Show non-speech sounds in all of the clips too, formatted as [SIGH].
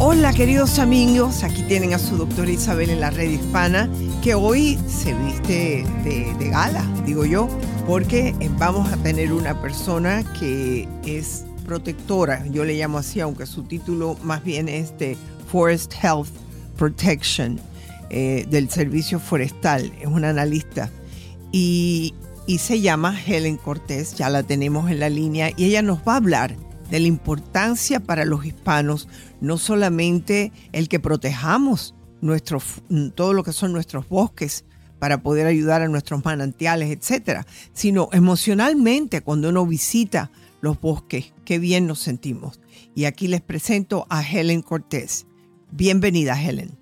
Hola queridos amigos, aquí tienen a su doctora Isabel en la red hispana, que hoy se viste de, gala, digo yo, porque vamos a tener una persona que es protectora, yo le llamo así, aunque su título más bien es de Forest Health Protection, eh, del Servicio Forestal, es una analista, y, y se llama Helen Cortés, ya la tenemos en la línea, y ella nos va a hablar de la importancia para los hispanos, no solamente el que protejamos nuestros, todo lo que son nuestros bosques para poder ayudar a nuestros manantiales, etcétera, sino emocionalmente cuando uno visita los bosques, qué bien nos sentimos. Y aquí les presento a Helen Cortés. Bienvenida, Helen.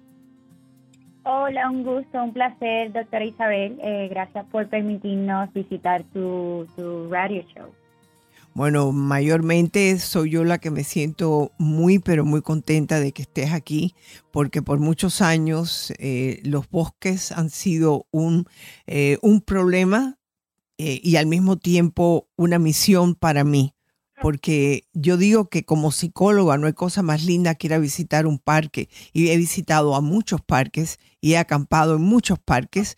Hola, un gusto, un placer, doctora Isabel. Eh, gracias por permitirnos visitar tu radio show. Bueno, mayormente soy yo la que me siento muy, pero muy contenta de que estés aquí, porque por muchos años eh, los bosques han sido un, eh, un problema eh, y al mismo tiempo una misión para mí, porque yo digo que como psicóloga no hay cosa más linda que ir a visitar un parque y he visitado a muchos parques y he acampado en muchos parques,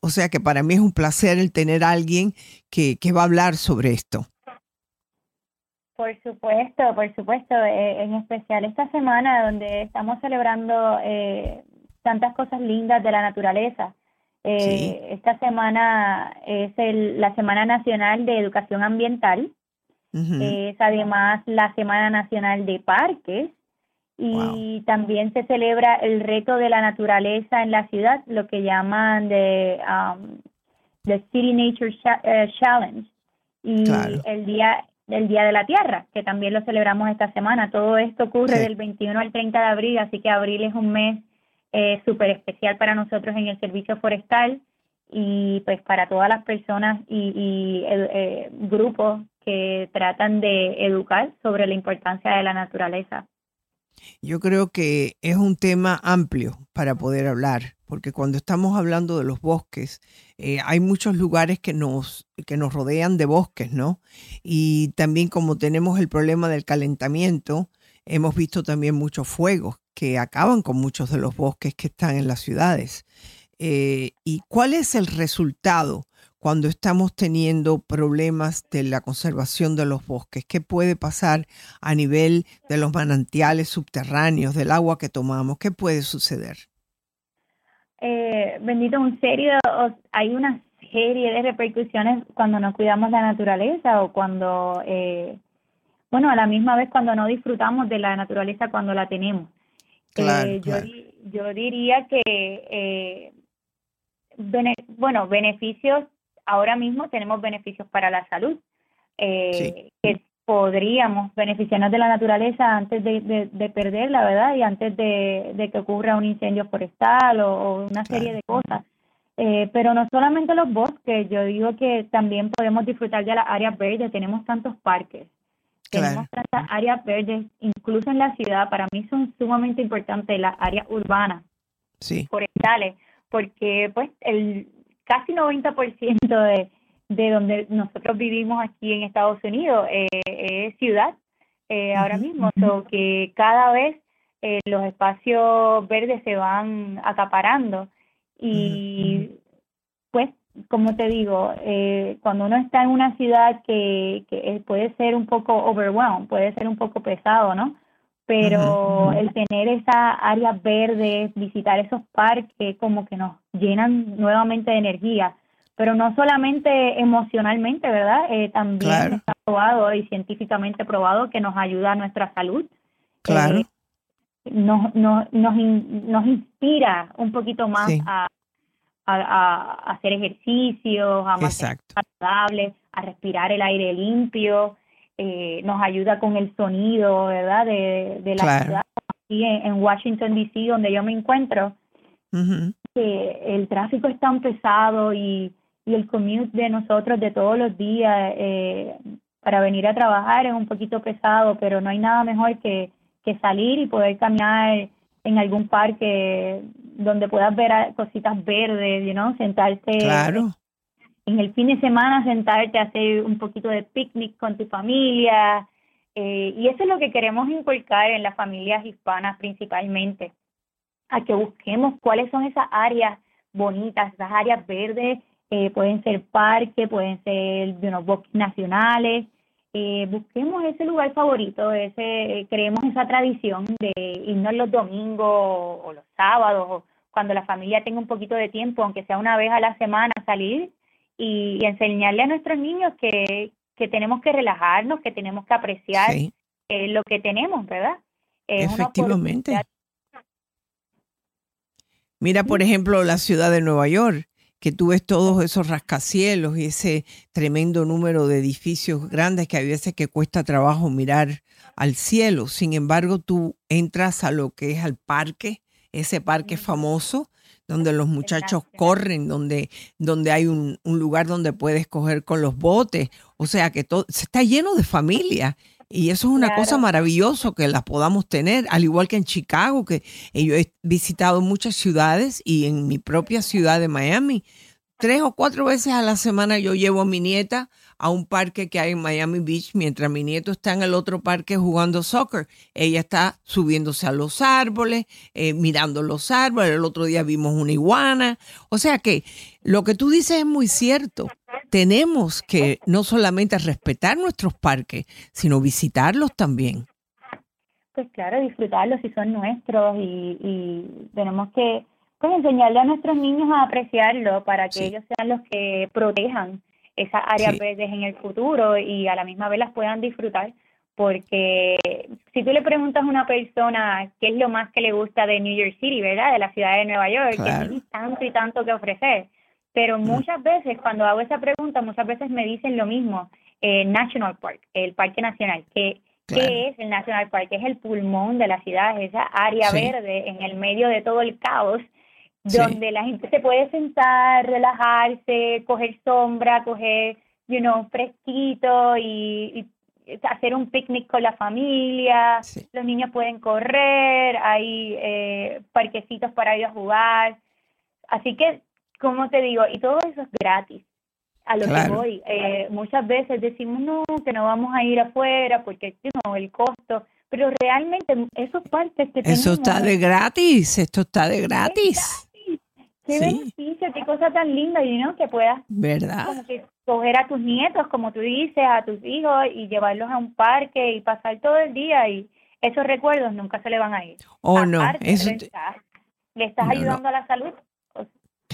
o sea que para mí es un placer el tener a alguien que, que va a hablar sobre esto. Por supuesto, por supuesto, eh, en especial esta semana donde estamos celebrando eh, tantas cosas lindas de la naturaleza. Eh, esta semana es el, la Semana Nacional de Educación Ambiental, es además la Semana Nacional de Parques y también se celebra el reto de la naturaleza en la ciudad, lo que llaman de um, the City Nature Challenge. Y el día del Día de la Tierra, que también lo celebramos esta semana. Todo esto ocurre del 21 al 30 de abril, así que abril es un mes eh, súper especial para nosotros en el servicio forestal y pues para todas las personas y, eh, eh, grupos que tratan de educar sobre la importancia de la naturaleza. Yo creo que es un tema amplio para poder hablar, porque cuando estamos hablando de los bosques, eh, hay muchos lugares que nos, que nos rodean de bosques, ¿no? Y también como tenemos el problema del calentamiento, hemos visto también muchos fuegos que acaban con muchos de los bosques que están en las ciudades. Eh, ¿Y cuál es el resultado cuando estamos teniendo problemas de la conservación de los bosques? ¿Qué puede pasar a nivel de los manantiales subterráneos, del agua que tomamos? ¿Qué puede suceder? Eh, bendito, un serio, hay una serie de repercusiones cuando no cuidamos la naturaleza o cuando, eh, bueno, a la misma vez cuando no disfrutamos de la naturaleza cuando la tenemos. Eh, yo, yo diría que, eh, bueno, beneficios ahora mismo tenemos beneficios para la salud, eh, que podríamos beneficiarnos de la naturaleza antes de, de, perderla, ¿verdad? Y antes de, que ocurra un incendio forestal o, una serie de cosas. Eh, pero no solamente los bosques, yo digo que también podemos disfrutar de las áreas verdes, tenemos tantos parques, tenemos tantas áreas verdes, incluso en la ciudad, para mí son sumamente importantes las áreas urbanas, forestales, porque pues el, casi 90% de, de donde nosotros vivimos aquí en Estados Unidos eh, es ciudad eh, ahora mismo, so que cada vez eh, los espacios verdes se van acaparando. Y pues como te digo, cuando uno está en una ciudad que, que puede ser un poco overwhelmed, puede ser un poco pesado, ¿no? pero el tener esa área verde, visitar esos parques, como que nos llenan nuevamente de energía, pero no solamente emocionalmente, ¿verdad? Eh, también está probado y científicamente probado que nos ayuda a nuestra salud. Claro. Eh, nos, nos, nos, nos inspira un poquito más a, a, hacer ejercicios, a ser saludables, a respirar el aire limpio. Eh, nos ayuda con el sonido, ¿verdad? De, la ciudad. Aquí en, Washington, D.C., donde yo me encuentro, que el tráfico es tan pesado y, y el commute de nosotros de todos los días eh, para venir a trabajar es un poquito pesado, pero no hay nada mejor que, que salir y poder caminar en algún parque donde puedas ver cositas verdes, ¿no? Sentarte claro. en el fin de semana, sentarte a hacer un poquito de picnic con tu familia. Eh, y eso es lo que queremos inculcar en las familias hispanas principalmente, a que busquemos cuáles son esas áreas bonitas, esas áreas verdes, eh, pueden ser parques, pueden ser unos bosques nacionales, eh, busquemos ese lugar favorito, ese creemos esa tradición de irnos los domingos o los sábados, o cuando la familia tenga un poquito de tiempo, aunque sea una vez a la semana, salir y, enseñarle a nuestros niños que, que, tenemos que relajarnos, que tenemos que apreciar eh, lo que tenemos, ¿verdad? Efectivamente. Mira, por ejemplo, la ciudad de Nueva York que tú ves todos esos rascacielos y ese tremendo número de edificios grandes que a veces que cuesta trabajo mirar al cielo. Sin embargo, tú entras a lo que es al parque, ese parque famoso, donde los muchachos corren, donde, donde hay un, un, lugar donde puedes coger con los botes. O sea que todo se está lleno de familia. Y eso es una cosa maravillosa que las podamos tener, al igual que en Chicago, que yo he visitado muchas ciudades y en mi propia ciudad de Miami, tres o cuatro veces a la semana yo llevo a mi nieta a un parque que hay en Miami Beach mientras mi nieto está en el otro parque jugando soccer. Ella está subiéndose a los árboles, eh, mirando los árboles. El otro día vimos una iguana. O sea que lo que tú dices es muy cierto tenemos que no solamente respetar nuestros parques, sino visitarlos también. Pues claro, disfrutarlos si son nuestros y, tenemos que pues, enseñarle a nuestros niños a apreciarlo para que ellos sean los que protejan esas áreas verdes en el futuro y a la misma vez las puedan disfrutar. Porque si tú le preguntas a una persona qué es lo más que le gusta de New York City, ¿verdad? De la ciudad de Nueva York, que tiene tanto y tanto que ofrecer pero mm. muchas veces cuando hago esa pregunta, muchas veces me dicen lo mismo, eh, National Park, el Parque Nacional, que ¿Qué es el National Park? Es el pulmón de la ciudad, esa área verde en el medio de todo el caos, donde la gente se puede sentar, relajarse, coger sombra, coger, you know, fresquito y, hacer un picnic con la familia. Los niños pueden correr, hay eh, parquecitos para ir a jugar. Así que ¿cómo te digo? Y todo eso es gratis. A lo que voy. Eh, muchas veces decimos, no, que no vamos a ir afuera porque no, el costo. Pero realmente esos partes que Eso está de gratis, esto está de gratis. Qué beneficio, qué cosa tan linda, y ¿no? Que puedas ¿verdad? coger a tus nietos, como tú dices, a tus hijos y llevarlos a un parque y pasar todo el día y esos recuerdos nunca se le van a ir. Oh, no, eso le estás, ayudando a la salud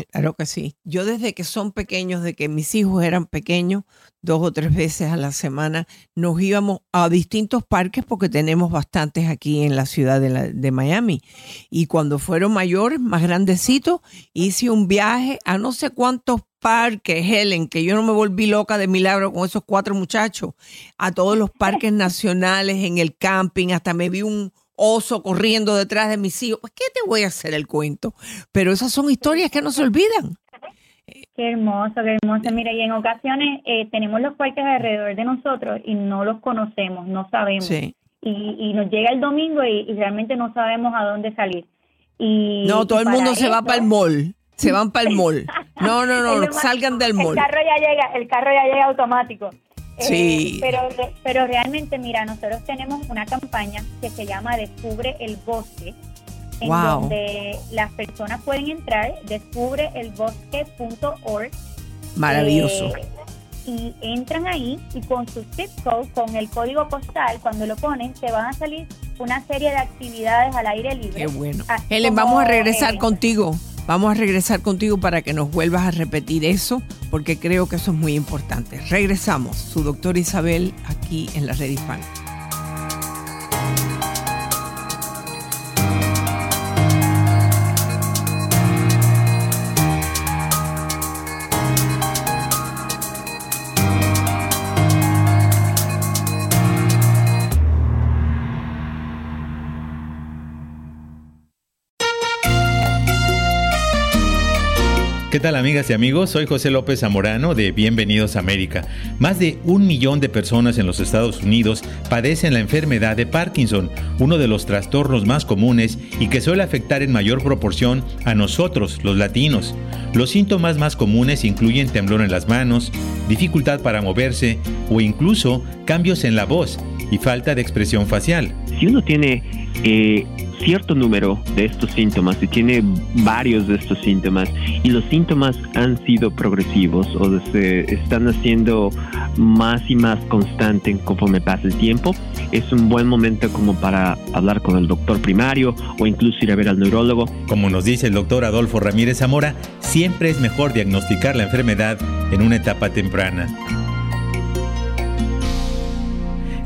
Claro que sí. Yo desde que son pequeños, de que mis hijos eran pequeños, dos o tres veces a la semana, nos íbamos a distintos parques porque tenemos bastantes aquí en la ciudad de, de Miami. Y cuando fueron mayores, más grandecitos, hice un viaje a no sé cuántos parques, Helen, que yo no me volví loca de milagro con esos cuatro muchachos, a todos los parques nacionales, en el camping, hasta me vi un oso corriendo detrás de mis hijos. Pues, ¿qué te voy a hacer el cuento? Pero esas son historias que no se olvidan. Qué hermoso, qué hermoso. Mira, y en ocasiones eh, tenemos los parques alrededor de nosotros y no los conocemos, no sabemos. Y, y, nos llega el domingo y, realmente no sabemos a dónde salir. Y, no, todo el mundo se va para el mall. Se van para el mall. [LAUGHS] No, no, no, salgan del mall. El carro ya llega, el carro ya llega automático. Sí. Eh, pero, pero realmente, mira, nosotros tenemos una campaña que se llama Descubre el Bosque, en donde las personas pueden entrar, descubreelbosque.org. Maravilloso. Eh, y entran ahí y con su zip code, con el código postal, cuando lo ponen, se van a salir una serie de actividades al aire libre. Qué bueno. Helen, vamos a regresar contigo. Vamos a regresar contigo para que nos vuelvas a repetir eso, porque creo que eso es muy importante. Regresamos, su doctor Isabel, aquí en la red hispana. Tal amigas y amigos? Soy José López Zamorano de Bienvenidos a América. Más de un millón de personas en los Estados Unidos padecen la enfermedad de Parkinson, uno de los trastornos más comunes y que suele afectar en mayor proporción a nosotros, los latinos. Los síntomas más comunes incluyen temblor en las manos, dificultad para moverse o incluso cambios en la voz y falta de expresión facial. Si uno tiene eh, cierto número de estos síntomas y tiene varios de estos síntomas y los síntomas han sido progresivos o se están haciendo más y más constantes conforme pasa el tiempo, es un buen momento como para hablar con el doctor primario o incluso ir a ver al neurólogo. Como nos dice el doctor Adolfo Ramírez Zamora, siempre es mejor diagnosticar la enfermedad en una etapa temprana.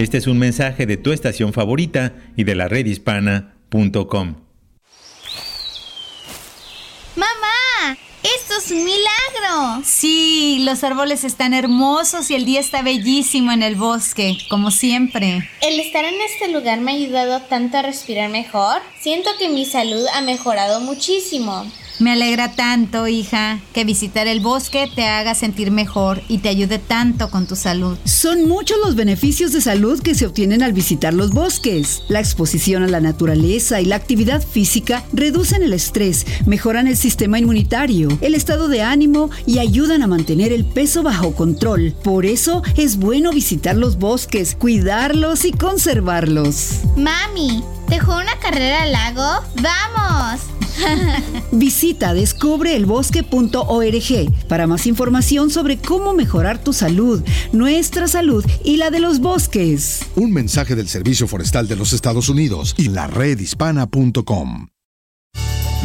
Este es un mensaje de tu estación favorita y de la red hispana ¡Mamá! ¡Esto es un milagro! Sí, los árboles están hermosos y el día está bellísimo en el bosque, como siempre. El estar en este lugar me ha ayudado tanto a respirar mejor. Siento que mi salud ha mejorado muchísimo. Me alegra tanto, hija, que visitar el bosque te haga sentir mejor y te ayude tanto con tu salud. Son muchos los beneficios de salud que se obtienen al visitar los bosques. La exposición a la naturaleza y la actividad física reducen el estrés, mejoran el sistema inmunitario, el estado de ánimo y ayudan a mantener el peso bajo control. Por eso es bueno visitar los bosques, cuidarlos y conservarlos. Mami, ¿dejó una carrera al lago? ¡Vamos! [LAUGHS] Visita descubreelbosque.org para más información sobre cómo mejorar tu salud, nuestra salud y la de los bosques. Un mensaje del Servicio Forestal de los Estados Unidos y la redhispana.com.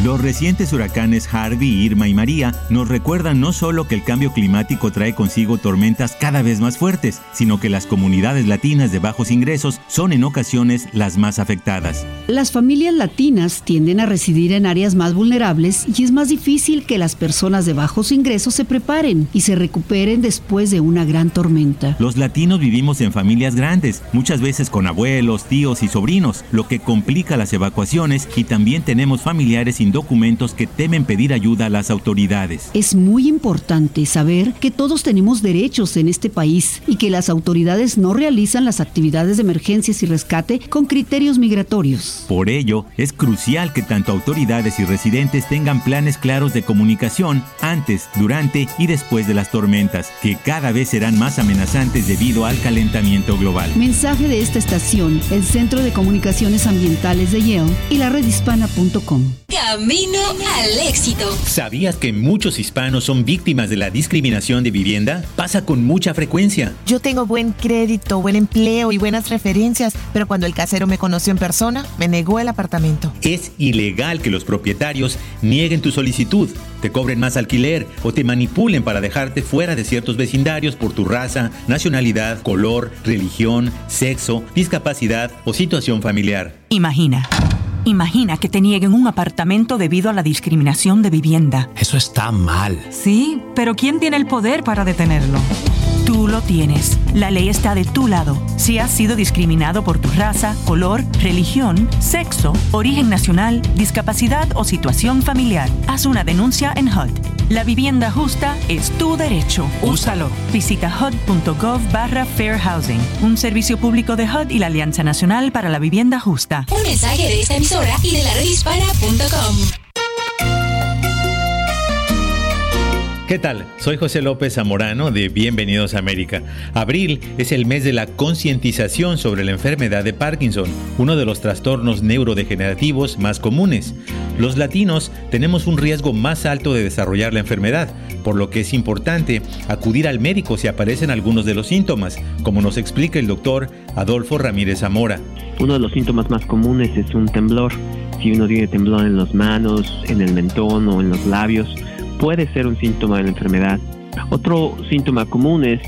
Los recientes huracanes Harvey, Irma y María nos recuerdan no solo que el cambio climático trae consigo tormentas cada vez más fuertes, sino que las comunidades latinas de bajos ingresos son en ocasiones las más afectadas. Las familias latinas tienden a residir en áreas más vulnerables y es más difícil que las personas de bajos ingresos se preparen y se recuperen después de una gran tormenta. Los latinos vivimos en familias grandes, muchas veces con abuelos, tíos y sobrinos, lo que complica las evacuaciones y también tenemos familiares documentos que temen pedir ayuda a las autoridades. Es muy importante saber que todos tenemos derechos en este país y que las autoridades no realizan las actividades de emergencias y rescate con criterios migratorios. Por ello, es crucial que tanto autoridades y residentes tengan planes claros de comunicación antes, durante y después de las tormentas, que cada vez serán más amenazantes debido al calentamiento global. Mensaje de esta estación, el Centro de Comunicaciones Ambientales de Yale y la redhispana.com. Camino al éxito. ¿Sabías que muchos hispanos son víctimas de la discriminación de vivienda? Pasa con mucha frecuencia. Yo tengo buen crédito, buen empleo y buenas referencias, pero cuando el casero me conoció en persona, me negó el apartamento. Es ilegal que los propietarios nieguen tu solicitud, te cobren más alquiler o te manipulen para dejarte fuera de ciertos vecindarios por tu raza, nacionalidad, color, religión, sexo, discapacidad o situación familiar. Imagina. Imagina que te nieguen un apartamento debido a la discriminación de vivienda. Eso está mal. Sí, pero ¿quién tiene el poder para detenerlo? Tú lo tienes. La ley está de tu lado. Si has sido discriminado por tu raza, color, religión, sexo, origen nacional, discapacidad o situación familiar, haz una denuncia en HUD. La vivienda justa es tu derecho. Úsalo. Visita hud.gov barra Fair Housing, un servicio público de HUD y la Alianza Nacional para la Vivienda Justa. Un mensaje de esta emisora y de la redhispana.com. ¿Qué tal? Soy José López Zamorano de Bienvenidos a América. Abril es el mes de la concientización sobre la enfermedad de Parkinson, uno de los trastornos neurodegenerativos más comunes. Los latinos tenemos un riesgo más alto de desarrollar la enfermedad, por lo que es importante acudir al médico si aparecen algunos de los síntomas, como nos explica el doctor Adolfo Ramírez Zamora. Uno de los síntomas más comunes es un temblor. Si uno tiene temblor en las manos, en el mentón o en los labios, puede ser un síntoma de la enfermedad. Otro síntoma común es,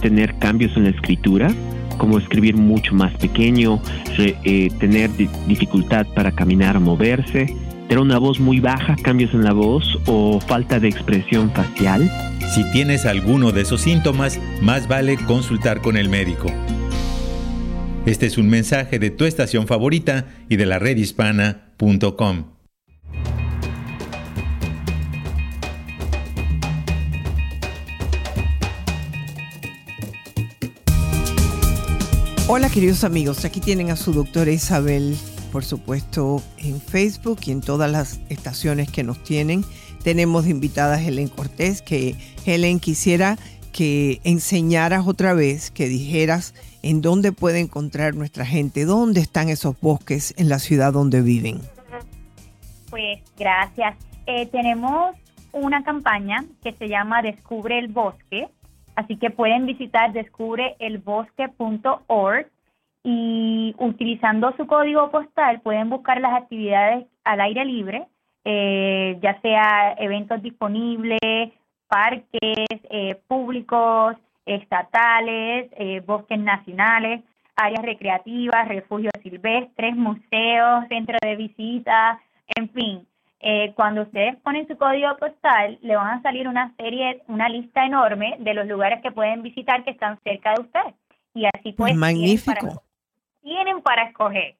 tener cambios en la escritura, como escribir mucho más pequeño, eh, tener dificultad para caminar o moverse, tener una voz muy baja, cambios en la voz o falta de expresión facial. Si tienes alguno de esos síntomas, más vale consultar con el médico. Este es un mensaje de tu estación favorita y de la redhispana.com. Hola queridos amigos, aquí tienen a su doctora Isabel, por supuesto, en Facebook y en todas las estaciones que nos tienen. Tenemos invitada a Helen Cortés, que Helen quisiera que enseñaras otra vez, que dijeras en dónde puede encontrar nuestra gente, dónde están esos bosques en la ciudad donde viven. Pues gracias. Eh, tenemos una campaña que se llama Descubre el Bosque, así que pueden visitar descubreelbosque.org y utilizando su código postal pueden buscar las actividades al aire libre, eh, ya sea eventos disponibles, parques eh, públicos, estatales, eh, bosques nacionales, áreas recreativas, refugios silvestres, museos, centros de visita, en fin. Eh, cuando ustedes ponen su código postal, le van a salir una serie, una lista enorme de los lugares que pueden visitar que están cerca de usted. Y así pues. Magnífico. Tienen para, escoger.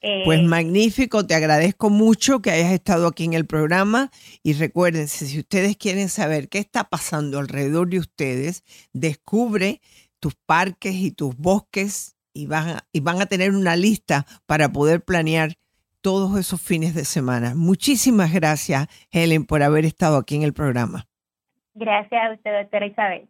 Eh, pues magnífico, te agradezco mucho que hayas estado aquí en el programa y recuérdense, si ustedes quieren saber qué está pasando alrededor de ustedes, descubre tus parques y tus bosques y van y van a tener una lista para poder planear todos esos fines de semana. Muchísimas gracias, Helen, por haber estado aquí en el programa. Gracias a usted, doctora Isabel.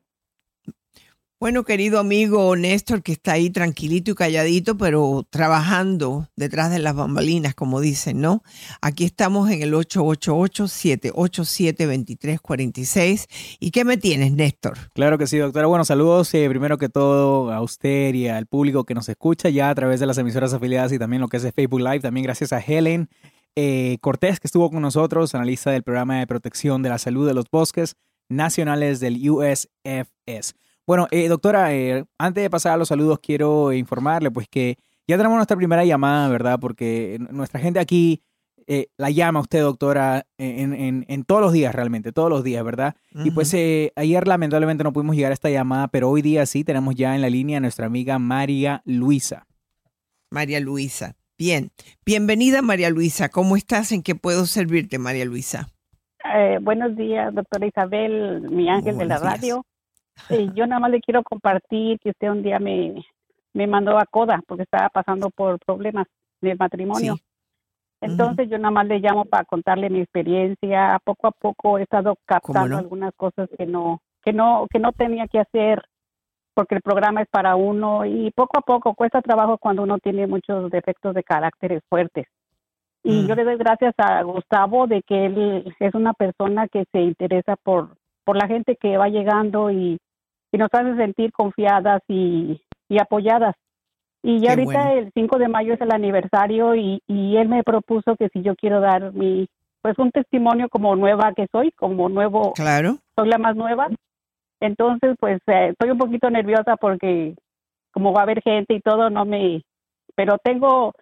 Bueno, querido amigo Néstor, que está ahí tranquilito y calladito, pero trabajando detrás de las bambalinas, como dicen, ¿no? Aquí estamos en el 888-787-2346. ¿Y qué me tienes, Néstor? Claro que sí, doctora. Bueno, saludos eh, primero que todo a usted y al público que nos escucha ya a través de las emisoras afiliadas y también lo que es Facebook Live. También gracias a Helen eh, Cortés, que estuvo con nosotros, analista del programa de protección de la salud de los bosques nacionales del USFS. Bueno, eh, doctora, eh, antes de pasar a los saludos, quiero informarle pues que ya tenemos nuestra primera llamada, ¿verdad? Porque nuestra gente aquí eh, la llama a usted, doctora, en, todos los días realmente, todos los días, ¿verdad? Y pues ayer lamentablemente no pudimos llegar a esta llamada, pero hoy día sí tenemos ya en la línea a nuestra amiga María Luisa. María Luisa. Bien, bienvenida María Luisa. ¿Cómo estás? ¿En qué puedo servirte, María Luisa? buenos días, doctora Isabel, mi ángel de la radio. Sí, yo nada más le quiero compartir que usted un día me, me mandó a Coda porque estaba pasando por problemas de matrimonio. Entonces yo nada más le llamo para contarle mi experiencia. Poco a poco he estado captando algunas cosas que no que no que no tenía que hacer porque el programa es para uno y poco a poco cuesta trabajo cuando uno tiene muchos defectos de caracteres fuertes. Y yo mm. le doy gracias a Gustavo de que él es una persona que se interesa por por la gente que va llegando y, nos hace sentir confiadas y, apoyadas. Y ya ahorita el 5 de mayo es el aniversario y, él me propuso que si yo quiero dar mi, pues un testimonio como nueva que soy, como nuevo, claro. soy la más nueva. Entonces, pues eh, estoy un poquito nerviosa porque como va a haber gente y todo, no me, pero tengo,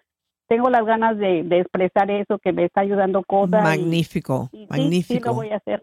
tengo las ganas de, expresar eso que me está ayudando cosas. Magnífico, magnífico. Sí, lo voy a hacer.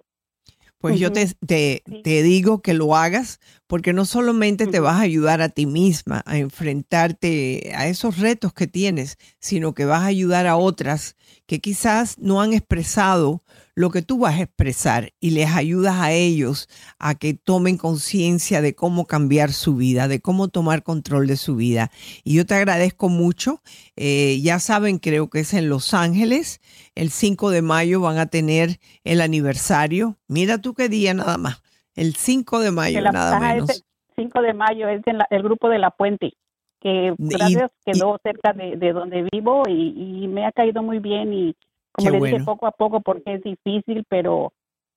Pues yo te, te, te, digo que lo hagas porque no solamente te vas a ayudar a ti misma a enfrentarte a esos retos que tienes, sino que vas a ayudar a otras que quizás no han expresado lo que tú vas a expresar y les ayudas a ellos a que tomen conciencia de cómo cambiar su vida, de cómo tomar control de su vida. Y yo te agradezco mucho. Eh, ya saben, creo que es en Los Ángeles. El 5 de mayo van a tener el aniversario. Mira tú qué día nada más. El 5 de mayo, nada menos. El 5 de mayo es el grupo de La Puente que gracias quedó cerca de, donde vivo y, y, me ha caído muy bien y como le dije, poco a poco porque es difícil, pero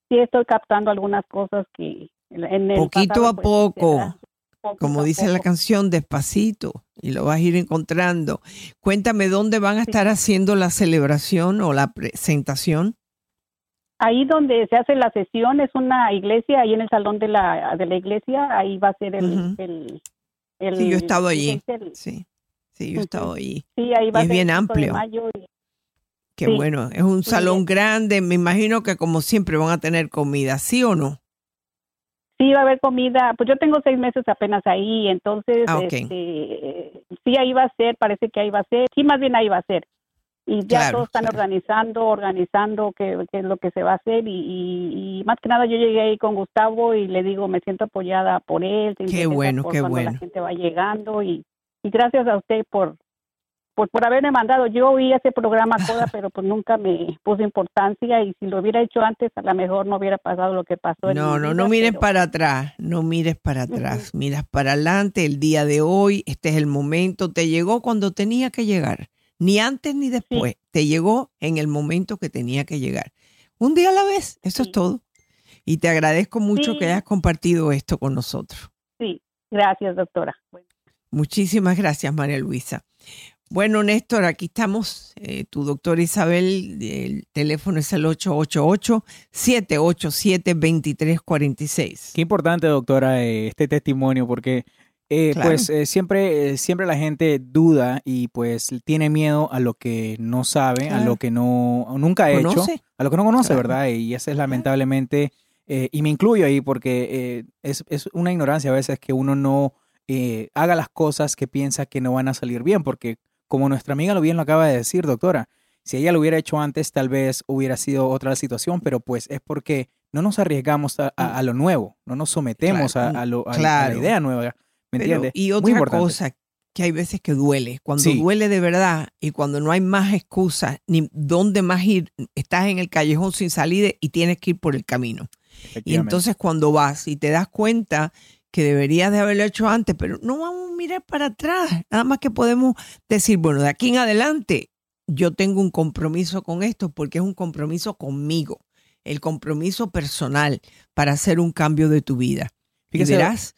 sí estoy captando algunas cosas que en el Poquito a pues, poco. como dice la canción, despacito, y lo vas a ir encontrando. Cuéntame dónde van a estar haciendo la celebración o la presentación. Ahí donde se hace la sesión es una iglesia, ahí en el salón de la, de la iglesia, ahí va a ser el, el, sí, yo he estado allí. sí, sí, yo he estado allí. Sí, ahí va a es bien amplio. Qué bueno, es un salón grande, me imagino que como siempre van a tener comida, ¿sí o no? Sí, va a haber comida, pues yo tengo seis meses apenas ahí, entonces ah, este, sí, ahí va a ser, parece que ahí va a ser, sí, más bien ahí va a ser. Y ya todos están organizando, organizando qué, es lo que se va a hacer y, más que nada yo llegué ahí con Gustavo y le digo, me siento apoyada por él. Qué bueno, qué bueno. La gente va llegando y y gracias a usted por, por, por haberme mandado. Yo oí ese programa [LAUGHS] Coda, pero pues nunca me puse importancia y si lo hubiera hecho antes, a lo mejor no hubiera pasado lo que pasó. en No, no, vida, no mires pero- para atrás, no mires para atrás, miras para adelante el día de hoy, este es el momento, te llegó cuando tenía que llegar, ni antes ni después, te llegó en el momento que tenía que llegar. Un día a la vez, eso es todo. Y te agradezco mucho Sí. que hayas compartido esto con nosotros. Sí, gracias, doctora. Muchísimas gracias, María Luisa. Bueno, Néstor, aquí estamos. Eh, tu doctora Isabel, el teléfono es el 888-787-2346. Qué importante, doctora, eh, este testimonio, porque eh, Claro. pues eh, siempre, siempre la gente duda y pues tiene miedo a lo que no sabe, a lo que no nunca ha hecho, a lo que no conoce, Claro. ¿verdad? Y eso es lamentablemente, y me incluyo ahí porque eh, es, es una ignorancia a veces que uno no eh, haga las cosas que piensa que no van a salir bien, porque como nuestra amiga lo bien lo acaba de decir, doctora, si ella lo hubiera hecho antes, tal vez hubiera sido otra la situación, pero pues es porque no nos arriesgamos a, a- a lo nuevo, no nos sometemos Claro, a, lo- la idea nueva. ¿Me Pero- entiendes? Y otra cosa, que hay veces que duele. Cuando Sí. duele de verdad y cuando no hay más excusas ni dónde más ir, estás en el callejón sin salida y tienes que ir por el camino. Y entonces cuando vas y te das cuenta que deberías de haberlo hecho antes, pero no vamos a mirar para atrás. Nada más que podemos decir, bueno, de aquí en adelante yo tengo un compromiso con esto porque es un compromiso conmigo, el compromiso personal para hacer un cambio de tu vida. Fíjese- verás,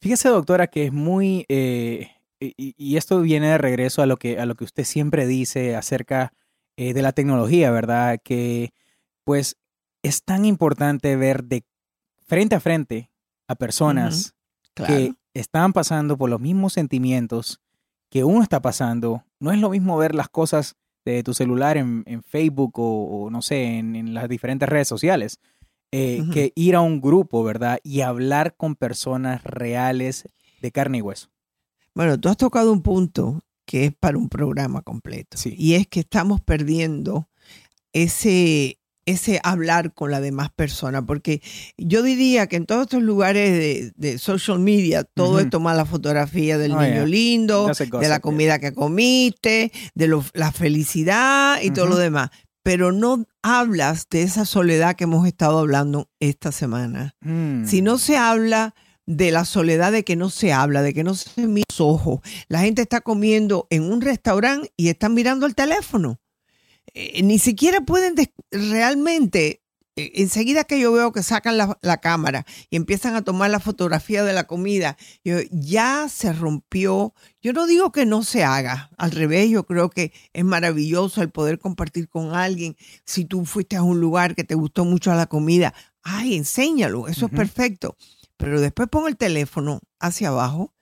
fíjese, doctora, que es muy, eh, y, y esto viene de regreso a lo que, a lo que usted siempre dice acerca eh, de la tecnología, ¿verdad? Que pues es tan importante ver de frente a frente a personas claro. que están pasando por los mismos sentimientos que uno está pasando. No es lo mismo ver las cosas de tu celular en, en Facebook o, o, no sé, en, en las diferentes redes sociales, eh, que ir a un grupo, ¿verdad? Y hablar con personas reales de carne y hueso. Bueno, tú has tocado un punto que es para un programa completo. Y es que estamos perdiendo ese, ese hablar con la demás persona. Porque yo diría que en todos estos lugares de, de social media, todo es tomar la fotografía del Oh, niño yeah. lindo, de la yeah. comida que comiste, de lo- la felicidad y todo lo demás. Pero no hablas de esa soledad que hemos estado hablando esta semana. Mm. Si no se habla de la soledad de que no se habla, de que no se mira los ojos. La gente está comiendo en un restaurante y están mirando el teléfono. Eh, ni siquiera pueden realmente, eh, enseguida que yo veo que sacan la, la cámara y empiezan a tomar la fotografía de la comida, yo, ya se rompió. Yo no digo que no se haga, al revés, yo creo que es maravilloso el poder compartir con alguien. Si tú fuiste a un lugar que te gustó mucho la comida, ay, enséñalo, eso es perfecto. Pero después pon el teléfono hacia abajo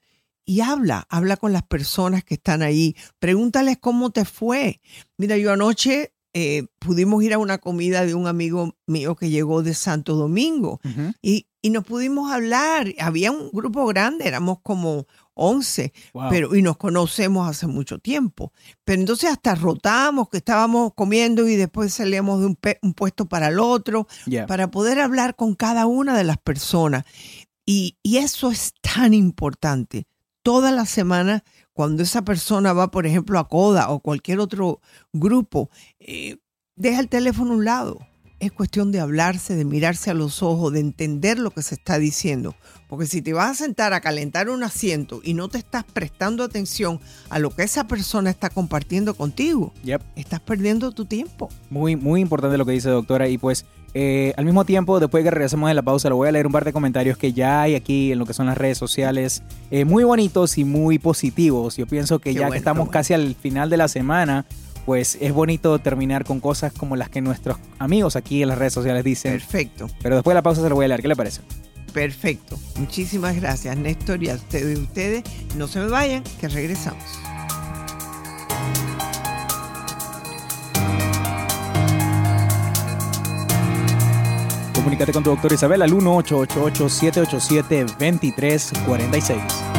y habla, habla con las personas que están ahí, pregúntales cómo te fue. Mira, yo anoche eh, pudimos ir a una comida de un amigo mío que llegó de Santo Domingo y, y nos pudimos hablar. Había un grupo grande, éramos como 11, Wow. pero, y nos conocemos hace mucho tiempo. Pero entonces hasta rotamos, que estábamos comiendo y después salíamos de un, puesto para el otro, Yeah. para poder hablar con cada una de las personas. Y, y eso es tan importante. Toda la semana, cuando esa persona va, por ejemplo, a CODA o cualquier otro grupo, eh, deja el teléfono a un lado. Es cuestión de hablarse, de mirarse a los ojos, de entender lo que se está diciendo. Porque si te vas a sentar a calentar un asiento y no te estás prestando atención a lo que esa persona está compartiendo contigo, Yep. estás perdiendo tu tiempo. Muy, muy importante lo que dice doctora. Y pues, eh, al mismo tiempo, después que regresemos de la pausa, le voy a leer un par de comentarios que ya hay aquí en lo que son las redes sociales, eh, muy bonitos y muy positivos. Yo pienso que Qué ya bueno, que estamos bueno. casi al final de la semana, pues es bonito terminar con cosas como las que nuestros amigos aquí en las redes sociales dicen. Perfecto. Pero después de la pausa se lo voy a leer. ¿Qué le parece? Perfecto. Muchísimas gracias, Néstor, y a ustedes, ustedes. No se me vayan, que regresamos. Comunícate con tu doctor Isabel al 1-888-787-2346.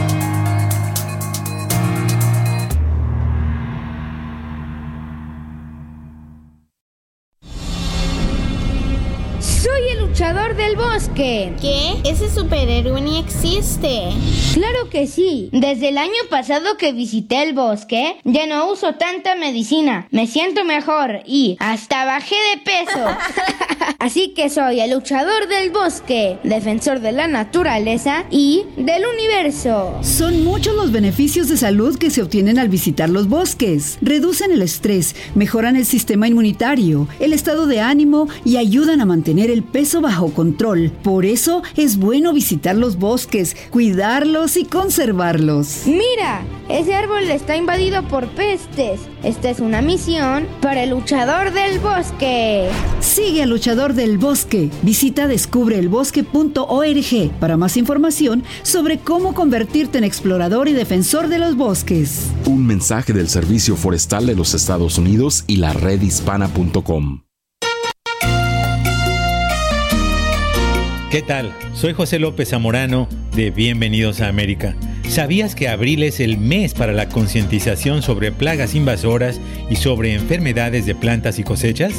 Del bosque. ¿Qué? Ese superhéroe ni existe. Claro que sí. Desde el año pasado que visité el bosque, ya no uso tanta medicina. Me siento mejor y hasta bajé de peso. [LAUGHS] Así que soy el luchador del bosque, defensor de la naturaleza y del universo. Son muchos los beneficios de salud que se obtienen al visitar los bosques. Reducen el estrés, mejoran el sistema inmunitario, el estado de ánimo y ayudan a mantener el peso bajo control. Por eso es bueno visitar los bosques, cuidarlos y conservarlos. Mira, ese árbol está invadido por pestes. Esta es una misión para el luchador del bosque. Sigue al luchador del bosque. Visita descubreelbosque.org para más información sobre cómo convertirte en explorador y defensor de los bosques. Un mensaje del Servicio Forestal de los Estados Unidos y la redhispana.com. ¿Qué tal? Soy José López Zamorano de Bienvenidos a América. ¿Sabías que abril es el mes para la concientización sobre plagas invasoras y sobre enfermedades de plantas y cosechas?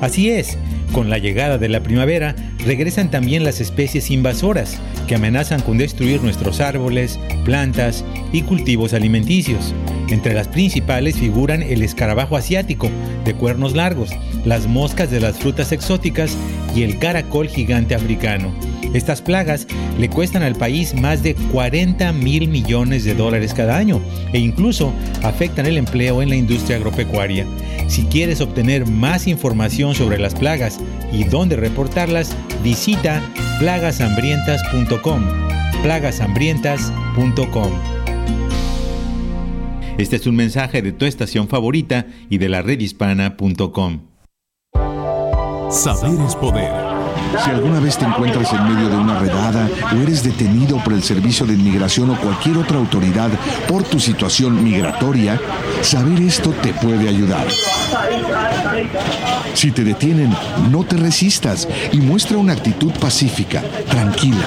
Así es, con la llegada de la primavera regresan también las especies invasoras que amenazan con destruir nuestros árboles, plantas y cultivos alimenticios. Entre las principales figuran el escarabajo asiático, de cuernos largos, las moscas de las frutas exóticas y el caracol gigante africano. Estas plagas le cuestan al país más de 40 mil millones de dólares cada año e incluso afectan el empleo en la industria agropecuaria. Si quieres obtener más información sobre las plagas y dónde reportarlas, visita plagashambrientas.com. plagashambrientas.com. Este es un mensaje de tu estación favorita y de la redhispana.com. Saber es poder. Si alguna vez te encuentras en medio de una redada o eres detenido por el Servicio de Inmigración o cualquier otra autoridad por tu situación migratoria, saber esto te puede ayudar. Si te detienen, no te resistas y muestra una actitud pacífica, tranquila.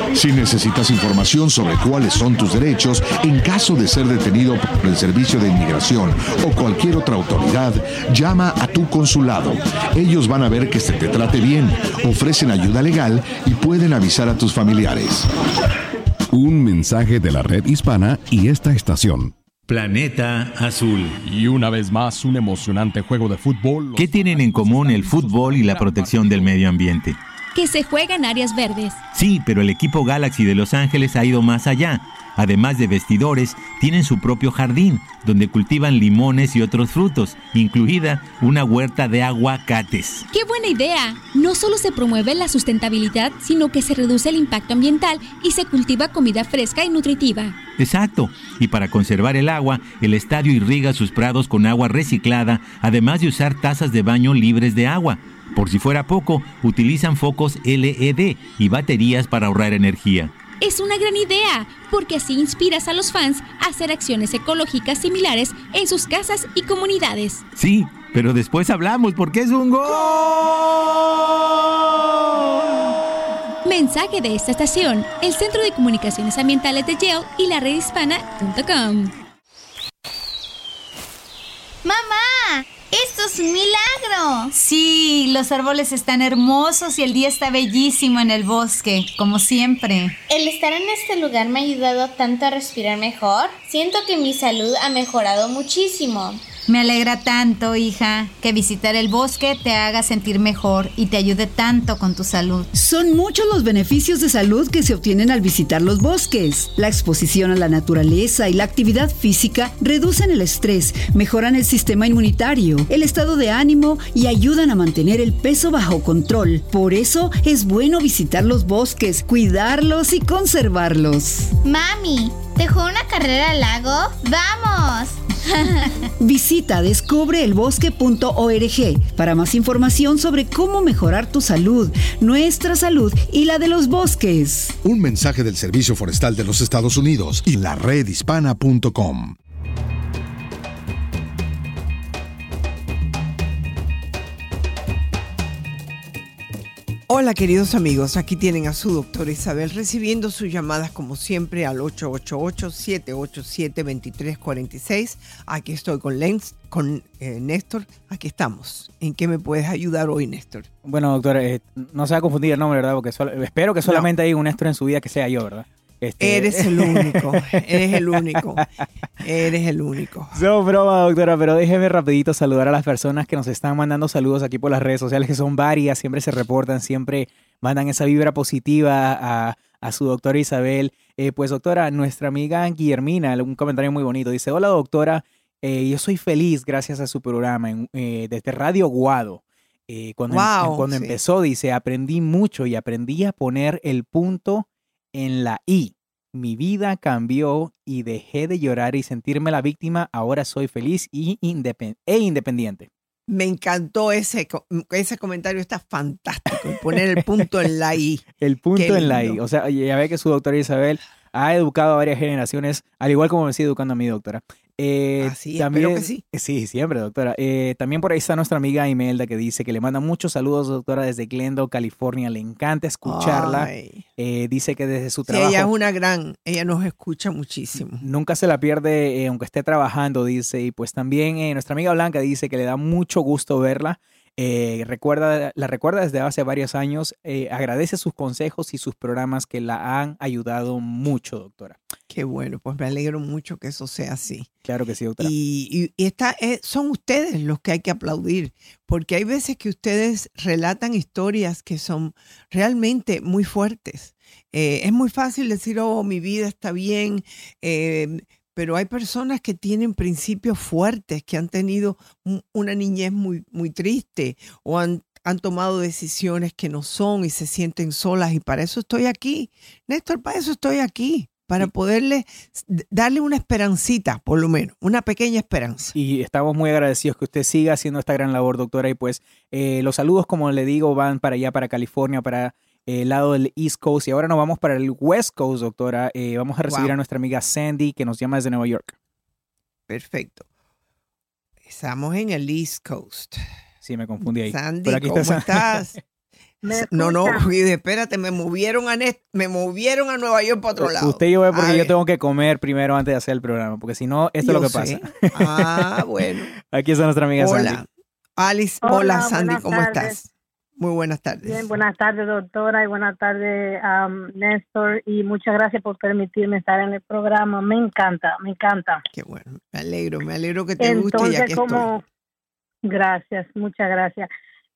Si necesitas información sobre cuáles son tus derechos en caso de ser detenido por el Servicio de Inmigración o cualquier otra autoridad, llama a tu consulado. Ellos van a ver que se te trate bien, ofrecen ayuda legal y pueden avisar a tus familiares. Un mensaje de la red hispana y esta estación. Planeta Azul. Y una vez más, un emocionante juego de fútbol. ¿Qué tienen en común el fútbol y la protección del medio ambiente? Que se juega en áreas verdes. Sí, pero el equipo Galaxy de Los Ángeles ha ido más allá. Además de vestidores, tienen su propio jardín, donde cultivan limones y otros frutos, incluida una huerta de aguacates. ¡Qué buena idea! No solo se promueve la sustentabilidad, sino que se reduce el impacto ambiental y se cultiva comida fresca y nutritiva. Exacto, y para conservar el agua, el estadio irriga sus prados con agua reciclada, además de usar tazas de baño libres de agua. Por si fuera poco, utilizan focos LED y baterías para ahorrar energía. Es una gran idea, porque así inspiras a los fans a hacer acciones ecológicas similares en sus casas y comunidades. Sí, pero después hablamos porque es un gol. Mensaje de esta estación, el Centro de Comunicaciones Ambientales de Yale y la redhispana.com. ¡Mamá! ¡Esto es un milagro! Sí, los árboles están hermosos y el día está bellísimo en el bosque, como siempre. El estar en este lugar me ha ayudado tanto a respirar mejor. Siento que mi salud ha mejorado muchísimo. Me alegra tanto, hija, que visitar el bosque te haga sentir mejor y te ayude tanto con tu salud. Son muchos los beneficios de salud que se obtienen al visitar los bosques. La exposición a la naturaleza y la actividad física reducen el estrés, mejoran el sistema inmunitario, el estado de ánimo y ayudan a mantener el peso bajo control. Por eso es bueno visitar los bosques, cuidarlos y conservarlos. Mami, ¿dejó una carrera al lago? ¡Vamos! [LAUGHS] Visita descubreelbosque.org para más información sobre cómo mejorar tu salud, nuestra salud y la de los bosques. Un mensaje del Servicio Forestal de los Estados Unidos y la redhispana.com. Hola queridos amigos, aquí tienen a su doctora Isabel recibiendo sus llamadas como siempre al 888-787-2346. Aquí estoy con, Lenz, con eh, Néstor, aquí estamos. ¿En qué me puedes ayudar hoy Néstor? Bueno doctora, eh, no se va a confundir el nombre, ¿verdad? Porque solo- espero que solamente hay un Néstor en su vida que sea yo, ¿verdad? Este- Eres el [LAUGHS] único, eres el único, eres el único. No, broma, doctora, pero déjeme rapidito saludar a las personas que nos están mandando saludos aquí por las redes sociales, que son varias, siempre se reportan, siempre mandan esa vibra positiva a, a su doctora Isabel. Eh, pues doctora, nuestra amiga Guillermina, un comentario muy bonito, dice, hola doctora, eh, yo soy feliz gracias a su programa en- eh, desde Radio Guado. Cuando em- cuando sí. empezó, dice, aprendí mucho y aprendí a poner el punto en la I. Mi vida cambió y dejé de llorar y sentirme la víctima. Ahora soy feliz y independ- e independiente. Me encantó ese, co- ese comentario, está fantástico. Poner el punto en la I. [LAUGHS] El punto Qué en la I. O sea, ya ve que su doctora Isabel ha educado a varias generaciones, al igual como me sigue educando a mi doctora. Eh, Así, espero que sí. Sí, siempre, doctora. Eh, también por ahí está nuestra amiga Imelda que dice que le manda muchos saludos, doctora, desde Glendale, California. Le encanta escucharla. Eh, dice que desde su Sí, trabajo... ella es una gran, ella nos escucha muchísimo. Nunca se la pierde, eh, aunque esté trabajando, dice. Y pues también eh, nuestra amiga Blanca dice que le da mucho gusto verla. Eh, recuerda, la recuerda desde hace varios años. eh, agradece sus consejos y sus programas que la han ayudado mucho, doctora. Qué bueno, pues me alegro mucho que eso sea así. Claro que sí, doctora. Y, y- y está, eh, son ustedes los que hay que aplaudir, porque hay veces que ustedes relatan historias que son realmente muy fuertes. Eh, es muy fácil decir, oh, mi vida está bien, eh, pero hay personas que tienen principios fuertes, que han tenido un- una niñez muy, muy triste o han, han tomado decisiones que no son y se sienten solas. Y para eso estoy aquí. Néstor, para eso estoy aquí. Para poderle darle una esperancita, por lo menos, una pequeña esperanza. Y estamos muy agradecidos que usted siga haciendo esta gran labor, doctora. Y pues eh, los saludos, como le digo, van para allá, para California, para el lado del East Coast. Y ahora nos vamos para el West Coast, doctora. Eh, vamos a recibir Wow. a nuestra amiga Sandy, que nos llama desde Nueva York. Perfecto. Estamos en el East Coast. Sí, me confundí ahí. Sandy, Pero aquí ¿cómo está estás? [LAUGHS] No, no, espérate, me movieron a Nest- me movieron a Nueva York para otro lado. Usted y yo ve porque A yo ver. tengo que comer primero antes de hacer el programa, porque si no, esto es lo que pasa. Ah, bueno. [LAUGHS] Aquí está nuestra amiga Hola. Sandy. Alice, hola, Hola, Sandy, ¿cómo tardes. estás? Muy buenas tardes. Bien, buenas tardes, doctora, y buenas tardes, am, Néstor, y muchas gracias por permitirme estar en el programa. Me encanta, me encanta. Qué bueno, me alegro, me alegro que te guste y Entonces, como, gracias, muchas gracias.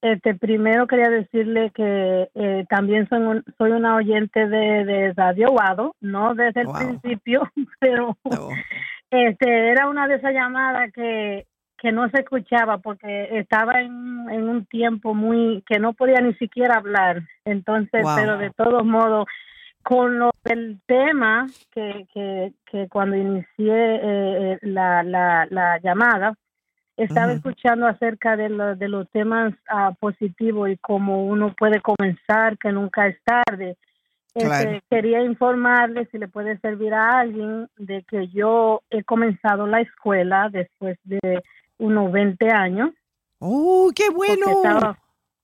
Este, primero quería decirle que eh, también soy, un- soy una oyente de, de Radio Guado, no desde el Wow. principio, [LAUGHS] pero este era una de esas llamadas que, que no se escuchaba porque estaba en, en un tiempo muy que no podía ni siquiera hablar. Entonces, Wow. pero de todos modos, con lo del tema que, que, que cuando inicié eh, eh, la, la, la llamada, estaba escuchando acerca de, lo- de los temas ah, positivos y cómo uno puede comenzar, que nunca es tarde. Este, quería informarle si le puede servir a alguien de que yo he comenzado la escuela después de unos 20 años. ¡Oh, qué bueno! Estaba,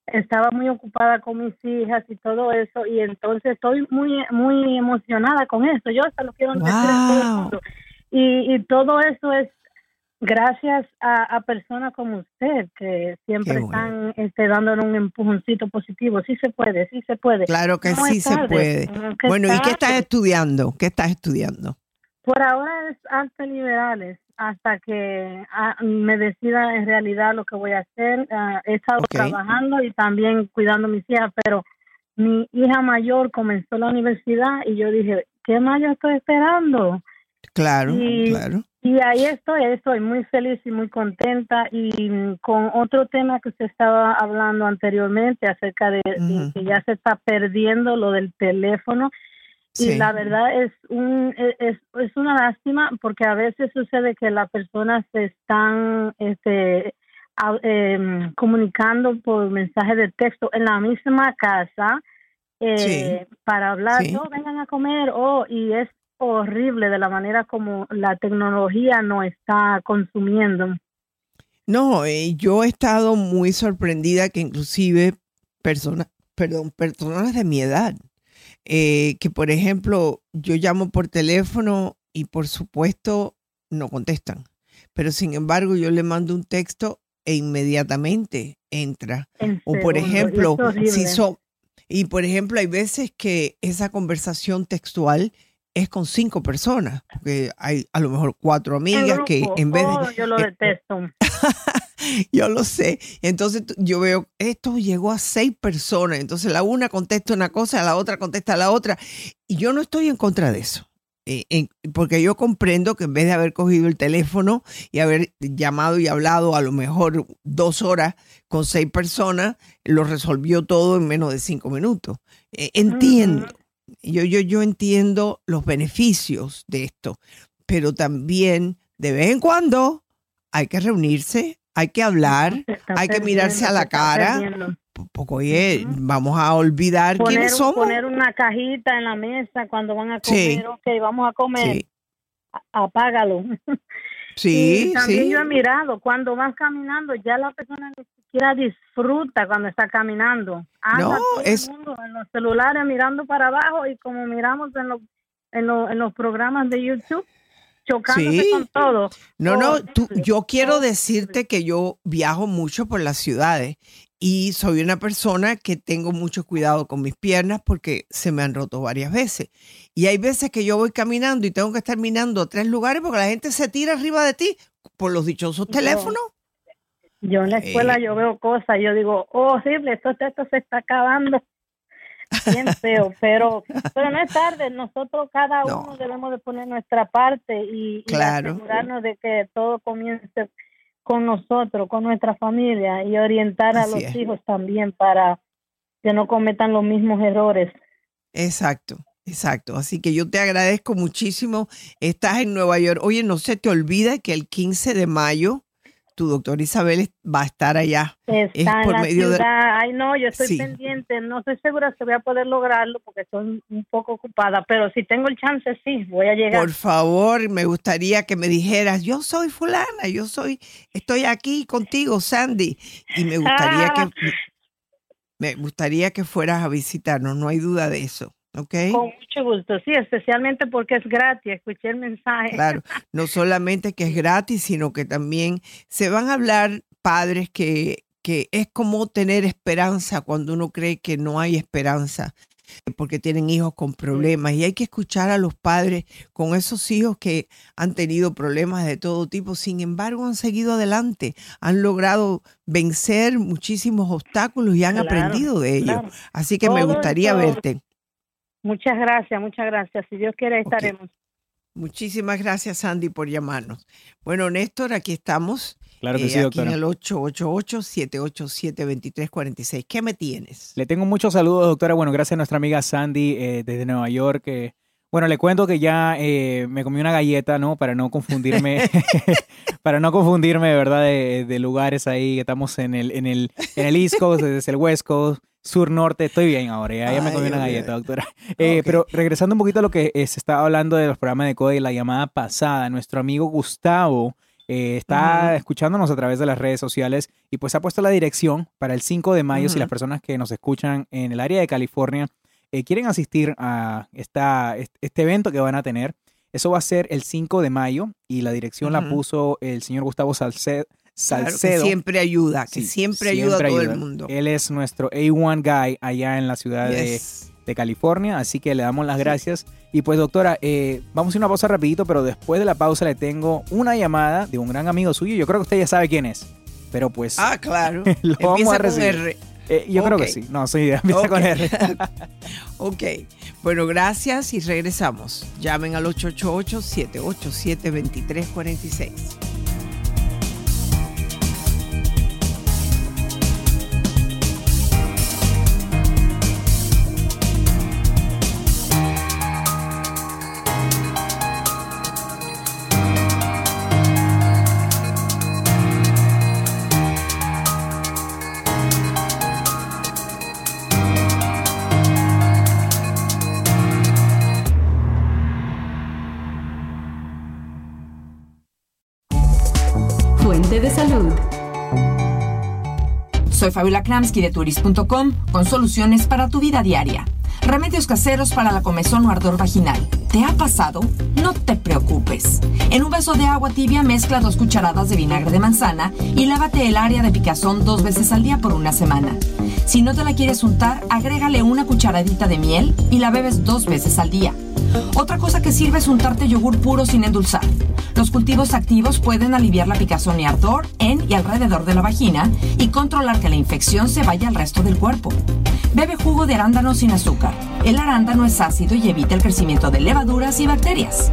estaba muy ocupada con mis hijas y todo eso y entonces estoy muy muy emocionada con eso. Yo hasta lo quiero decir Wow. mundo. Y, y todo eso es gracias a, a personas como usted que siempre bueno. están este, dándole un empujoncito positivo. Sí se puede, sí se puede. Claro que No sí se puede. Bueno, ¿y qué estás estudiando? ¿Qué estás estudiando? Por ahora es artes liberales hasta que ah, me decida en realidad lo que voy a hacer. Ah, he estado trabajando y también cuidando a mis hijas, pero mi hija mayor comenzó la universidad y yo dije, ¿qué más yo estoy esperando? Claro, Y- claro. Y ahí estoy, estoy muy feliz y muy contenta. Y mm, con otro tema que usted estaba hablando anteriormente acerca de, que ya se está perdiendo lo del teléfono. Y la verdad es, un, e, es, es una lástima porque a veces sucede que las personas se están este, em, comunicando por mensaje de texto en la misma casa eh, Sí. para hablar, Sí. "Oh, vengan a comer, oh, y es horrible de la manera como la tecnología nos está consumiendo. No, eh, yo he estado muy sorprendida que inclusive personas perdón, personas de mi edad, eh, que por ejemplo, yo llamo por teléfono y por supuesto no contestan, pero sin embargo yo le mando un texto e inmediatamente entra. En O por ejemplo, si son, y por ejemplo hay veces que esa conversación textual es con cinco personas, porque hay a lo mejor cuatro amigas que en vez de... Oh, yo lo detesto. [LAUGHS] yo lo sé. Entonces yo veo, esto llegó a seis personas. Entonces la una contesta una cosa, la otra contesta la otra. Y yo no estoy en contra de eso. Eh, porque yo comprendo que en vez de haber cogido el teléfono y haber llamado y hablado a lo mejor dos horas con seis personas, lo resolvió todo en menos de cinco minutos. Eh, entiendo. Yo, yo, yo entiendo los beneficios de esto, pero también de vez en cuando hay que reunirse, hay que hablar, hay que mirarse a la cara. perdiendo. Porque, oye, vamos a olvidar Poner, quiénes somos. poner una cajita en la mesa cuando van a comer, Sí. ok, vamos a comer, Sí. apágalo. [LAUGHS] Sí, y también sí. yo he mirado, cuando vas caminando, ya la persona ni siquiera disfruta cuando está caminando. Anda No, todo es- el mundo en los celulares mirando para abajo y como miramos en los, en los, en los programas de YouTube, chocándose Sí. con todo. No, no, tú, yo quiero decirte que yo viajo mucho por las ciudades y soy una persona que tengo mucho cuidado con mis piernas porque se me han roto varias veces. Y hay veces que yo voy caminando y tengo que estar mirando a tres lugares porque la gente se tira arriba de ti por los dichosos teléfonos. Yo en la escuela Eh. yo veo cosas, yo digo, oh, horrible, esto, esto se está acabando. Bien feo, pero, pero no es tarde, nosotros cada No. uno debemos de poner nuestra parte y, asegurarnos de que todo comience con nosotros, con nuestra familia y orientar a los es. hijos también para que no cometan los mismos errores. Exacto, exacto. Así que yo te agradezco muchísimo. Estás en Nueva York. Oye, no se te olvida que el 15 de mayo tu doctor Isabel es- va a estar allá. Es Está en por la medio de- ciudad. Ay, no, yo estoy Sí. pendiente. No estoy segura si voy a poder lograrlo porque estoy un poco ocupada, pero si tengo el chance, sí, voy a llegar. Por favor, me gustaría que me dijeras, yo soy fulana, yo soy, estoy aquí contigo, Sandy. Y me gustaría que me gustaría que fueras a visitarnos, no hay duda de eso, Con mucho gusto, sí, especialmente porque es gratis. Escuché el mensaje. Claro, no solamente que es gratis, sino que también se van a hablar padres que, que es como tener esperanza cuando uno cree que no hay esperanza, porque tienen hijos con problemas. Y hay que escuchar a los padres con esos hijos que han tenido problemas de todo tipo, sin embargo han seguido adelante, han logrado vencer muchísimos obstáculos y han Claro, aprendido de ellos. claro. Así que me gustaría verte. Muchas gracias, muchas gracias. Si Dios quiere, estaremos. Muchísimas gracias, Sandy, por llamarnos. Bueno, Néstor, aquí estamos. Claro que eh, sí, Aquí en doctora. el 888-787-2346. ¿Qué me tienes? Le tengo muchos saludos, doctora. Bueno, gracias a nuestra amiga Sandy eh, desde Nueva York. eh, bueno, le cuento que ya eh, me comí una galleta, ¿no? Para no confundirme, [LAUGHS] para no confundirme, de verdad, de, de lugares ahí. Estamos en el, en el, en el East Coast, desde el West Coast, Sur Norte. Estoy bien ahora. Ya, ya me comí una galleta, doctora. Eh, Pero regresando un poquito a lo que eh, se estaba hablando de los programas de CODE y la llamada pasada, nuestro amigo Gustavo eh, está escuchándonos a través de las redes sociales y pues ha puesto la dirección para el 5 de mayo si las personas que nos escuchan en el área de California eh, quieren asistir a esta, est- este evento que van a tener. Eso va a ser el 5 de mayo y la dirección la puso el señor Gustavo Salce- Claro, que Salcedo. siempre ayuda, que Sí, siempre, ayuda a todo ayuda. el mundo. Él es nuestro A1 guy allá en la ciudad de- Yes. de, California, así que le damos las gracias. Y pues doctora, eh, vamos a ir a una pausa rapidito, pero después de la pausa le tengo una llamada de un gran amigo suyo. Yo creo que usted ya sabe quién es, pero pues Ah, claro. [LAUGHS] lo vamos Empieza a con recibir. R. Eh, yo creo que sí. No, soy idea. [LAUGHS] Empieza Ok. con R. [LAUGHS] ok. Bueno, gracias y regresamos. Llamen al 888-787-2346. Soy Fabiola Kramsky de turis.com con soluciones para tu vida diaria. Remedios caseros para la comezón o ardor vaginal. ¿Te ha pasado? No te preocupes. En un vaso de agua tibia mezcla dos cucharadas de vinagre de manzana y lávate el área de picazón dos veces al día por una semana. Si no te la quieres untar, agrégale una cucharadita de miel y la bebes dos veces al día. Otra cosa que sirve es untarte yogur puro sin endulzar. Los cultivos activos pueden aliviar la picazón y ardor en y alrededor de la vagina y controlar que la infección se vaya al resto del cuerpo. Bebe jugo de arándano sin azúcar. El arándano es ácido y evita el crecimiento de levaduras y bacterias.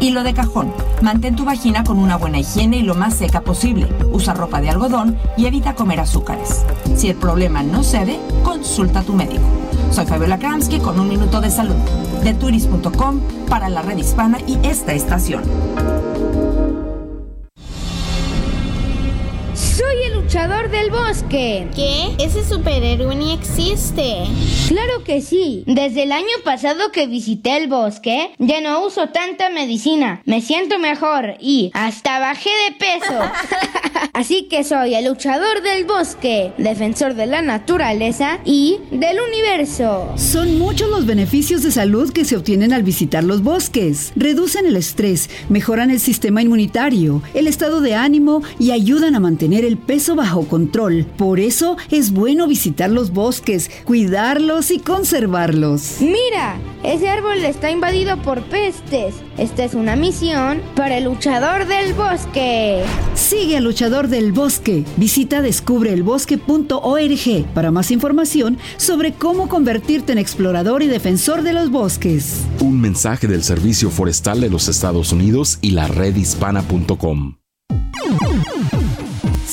Hilo de cajón. Mantén tu vagina con una buena higiene y lo más seca posible. Usa ropa de algodón y evita comer azúcares. Si el problema no cede, consulta a tu médico. Soy Fabiola Kramsky con un minuto de salud. De turis.com para la red hispana y esta estación. Luchador del bosque. ¿Qué? Ese superhéroe ni existe. Claro que sí. Desde el año pasado que visité el bosque, ya no uso tanta medicina. Me siento mejor y hasta bajé de peso. [LAUGHS] Así que soy el luchador del bosque, defensor de la naturaleza y del universo. Son muchos los beneficios de salud que se obtienen al visitar los bosques. Reducen el estrés, mejoran el sistema inmunitario, el estado de ánimo y ayudan a mantener el peso bajo control. Por eso es bueno visitar los bosques, cuidarlos y conservarlos. Mira, ese árbol está invadido por pestes. Esta es una misión para el luchador del bosque. Sigue al luchador del bosque. Visita descubreelbosque.org para más información sobre cómo convertirte en explorador y defensor de los bosques. Un mensaje del Servicio Forestal de los Estados Unidos y la redhispana.com.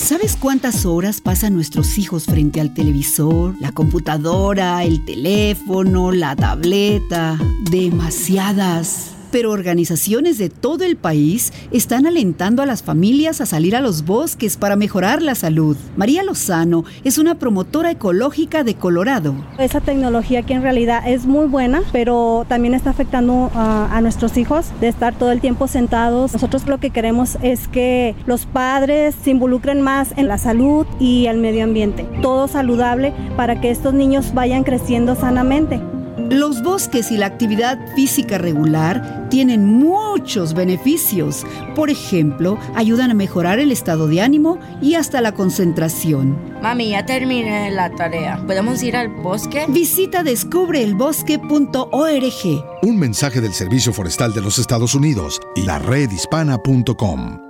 ¿Sabes cuántas horas pasan nuestros hijos frente al televisor, la computadora, el teléfono, la tableta? Demasiadas. Pero organizaciones de todo el país están alentando a las familias a salir a los bosques para mejorar la salud. María Lozano es una promotora ecológica de Colorado. Esa tecnología que en realidad es muy buena, pero también está afectando a, a nuestros hijos de estar todo el tiempo sentados. Nosotros lo que queremos es que los padres se involucren más en la salud y el medio ambiente. Todo saludable para que estos niños vayan creciendo sanamente. Los bosques y la actividad física regular tienen muchos beneficios. Por ejemplo, ayudan a mejorar el estado de ánimo y hasta la concentración. Mami, ya terminé la tarea. ¿Podemos ir al bosque? Visita descubreelbosque.org. Un mensaje del Servicio Forestal de los Estados Unidos y la redhispana.com.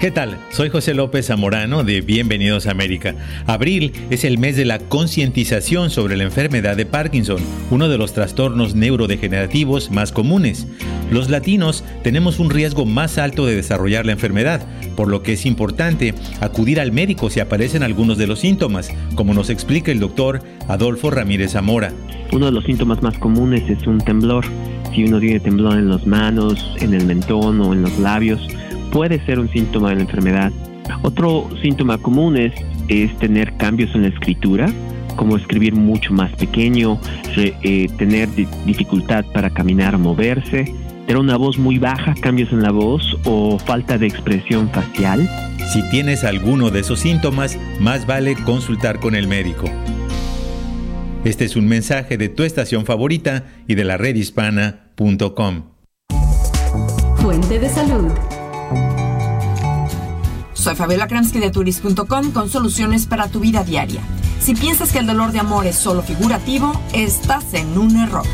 ¿Qué tal? Soy José López Zamorano de Bienvenidos a América. Abril es el mes de la concientización sobre la enfermedad de Parkinson, uno de los trastornos neurodegenerativos más comunes. Los latinos tenemos un riesgo más alto de desarrollar la enfermedad, por lo que es importante acudir al médico si aparecen algunos de los síntomas, como nos explica el doctor Adolfo Ramírez Zamora. Uno de los síntomas más comunes es un temblor. Si uno tiene temblor en las manos, en el mentón o en los labios, puede ser un síntoma de la enfermedad. Otro síntoma común es, es tener cambios en la escritura, como escribir mucho más pequeño, re, eh, tener di dificultad para caminar o moverse, tener una voz muy baja, cambios en la voz o falta de expresión facial. Si tienes alguno de esos síntomas, más vale consultar con el médico. Este es un mensaje de tu estación favorita y de la redhispana.com. Fuente de salud. Soy Fabiola Kramsky de turis.com con soluciones para tu vida diaria. Si piensas que el dolor de amor es solo figurativo, estás en un error.